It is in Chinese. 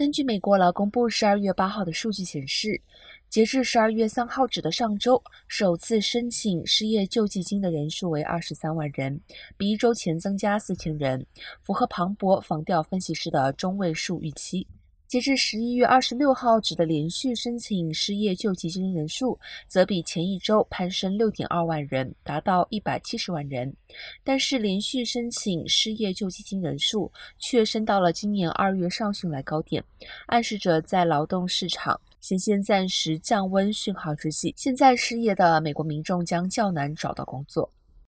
根据美国劳工部十二月八号的数据显示，截至十二月三号止的上周，首次申请失业救济金的人数为二十三万人，比一周前增加四千人，符合庞博防调分析师的中位数预期。截至十一月二十六号止的连续申请失业救济金人数，则比前一周攀升六点二万人，达到一百七十万人。但是，连续申请失业救济金人数却升到了今年二月上旬来高点，暗示着在劳动市场显现暂时降温讯号之际，现在失业的美国民众将较难找到工作。